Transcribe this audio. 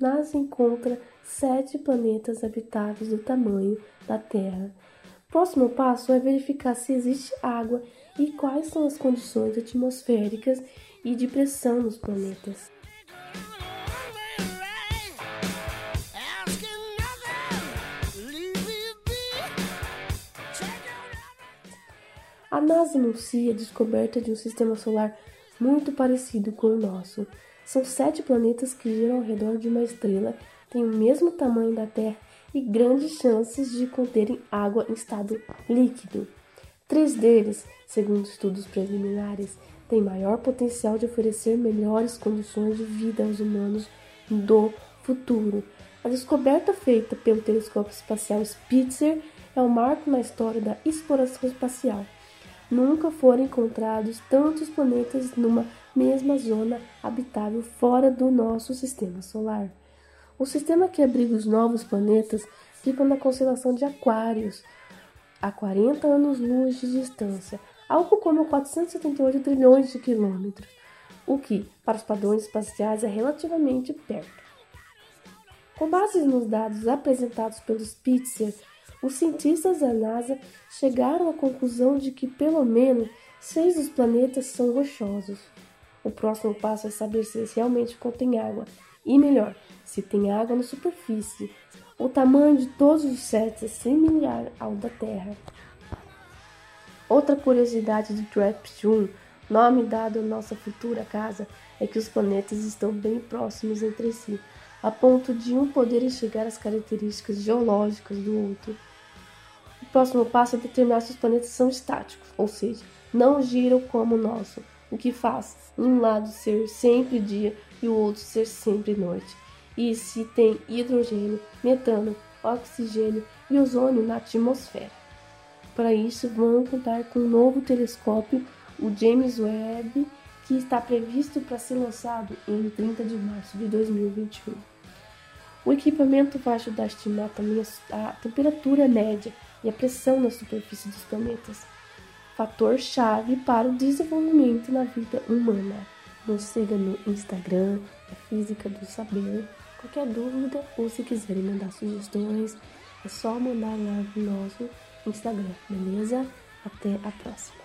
NASA encontra sete planetas habitáveis do tamanho da Terra. Próximo passo é verificar se existe água e quais são as condições atmosféricas e de pressão nos planetas. A NASA anuncia a descoberta de um sistema solar muito parecido com o nosso. São sete planetas que giram ao redor de uma estrela, têm o mesmo tamanho da Terra e grandes chances de conterem água em estado líquido. Três deles, segundo estudos preliminares, têm maior potencial de oferecer melhores condições de vida aos humanos do futuro. A descoberta feita pelo telescópio espacial Spitzer é um marco na história da exploração espacial nunca foram encontrados tantos planetas numa mesma zona habitável fora do nosso sistema solar. O sistema que abriga os novos planetas fica na constelação de Aquários, a 40 anos-luz de distância, algo como 478 trilhões de quilômetros, o que, para os padrões espaciais, é relativamente perto. Com base nos dados apresentados pelo Spitzer, os cientistas da NASA chegaram à conclusão de que pelo menos seis dos planetas são rochosos. O próximo passo é saber se realmente contêm água, e melhor, se tem água na superfície. O tamanho de todos os sete é similar ao da Terra. Outra curiosidade de Draft 1, nome dado à nossa futura casa, é que os planetas estão bem próximos entre si, a ponto de um poder enxergar as características geológicas do outro. O próximo passo é determinar se os planetas são estáticos, ou seja, não giram como o nosso, o que faz um lado ser sempre dia e o outro ser sempre noite. E se tem hidrogênio, metano, oxigênio e ozônio na atmosfera. Para isso, vão contar com um novo telescópio, o James Webb, que está previsto para ser lançado em 30 de março de 2021. O equipamento vai ajudar a estimar também a temperatura média e a pressão na superfície dos planetas, fator chave para o desenvolvimento na vida humana. Nos siga no Instagram, a Física do Saber. Qualquer dúvida ou se quiserem mandar sugestões, é só mandar lá no nosso Instagram, beleza? Até a próxima!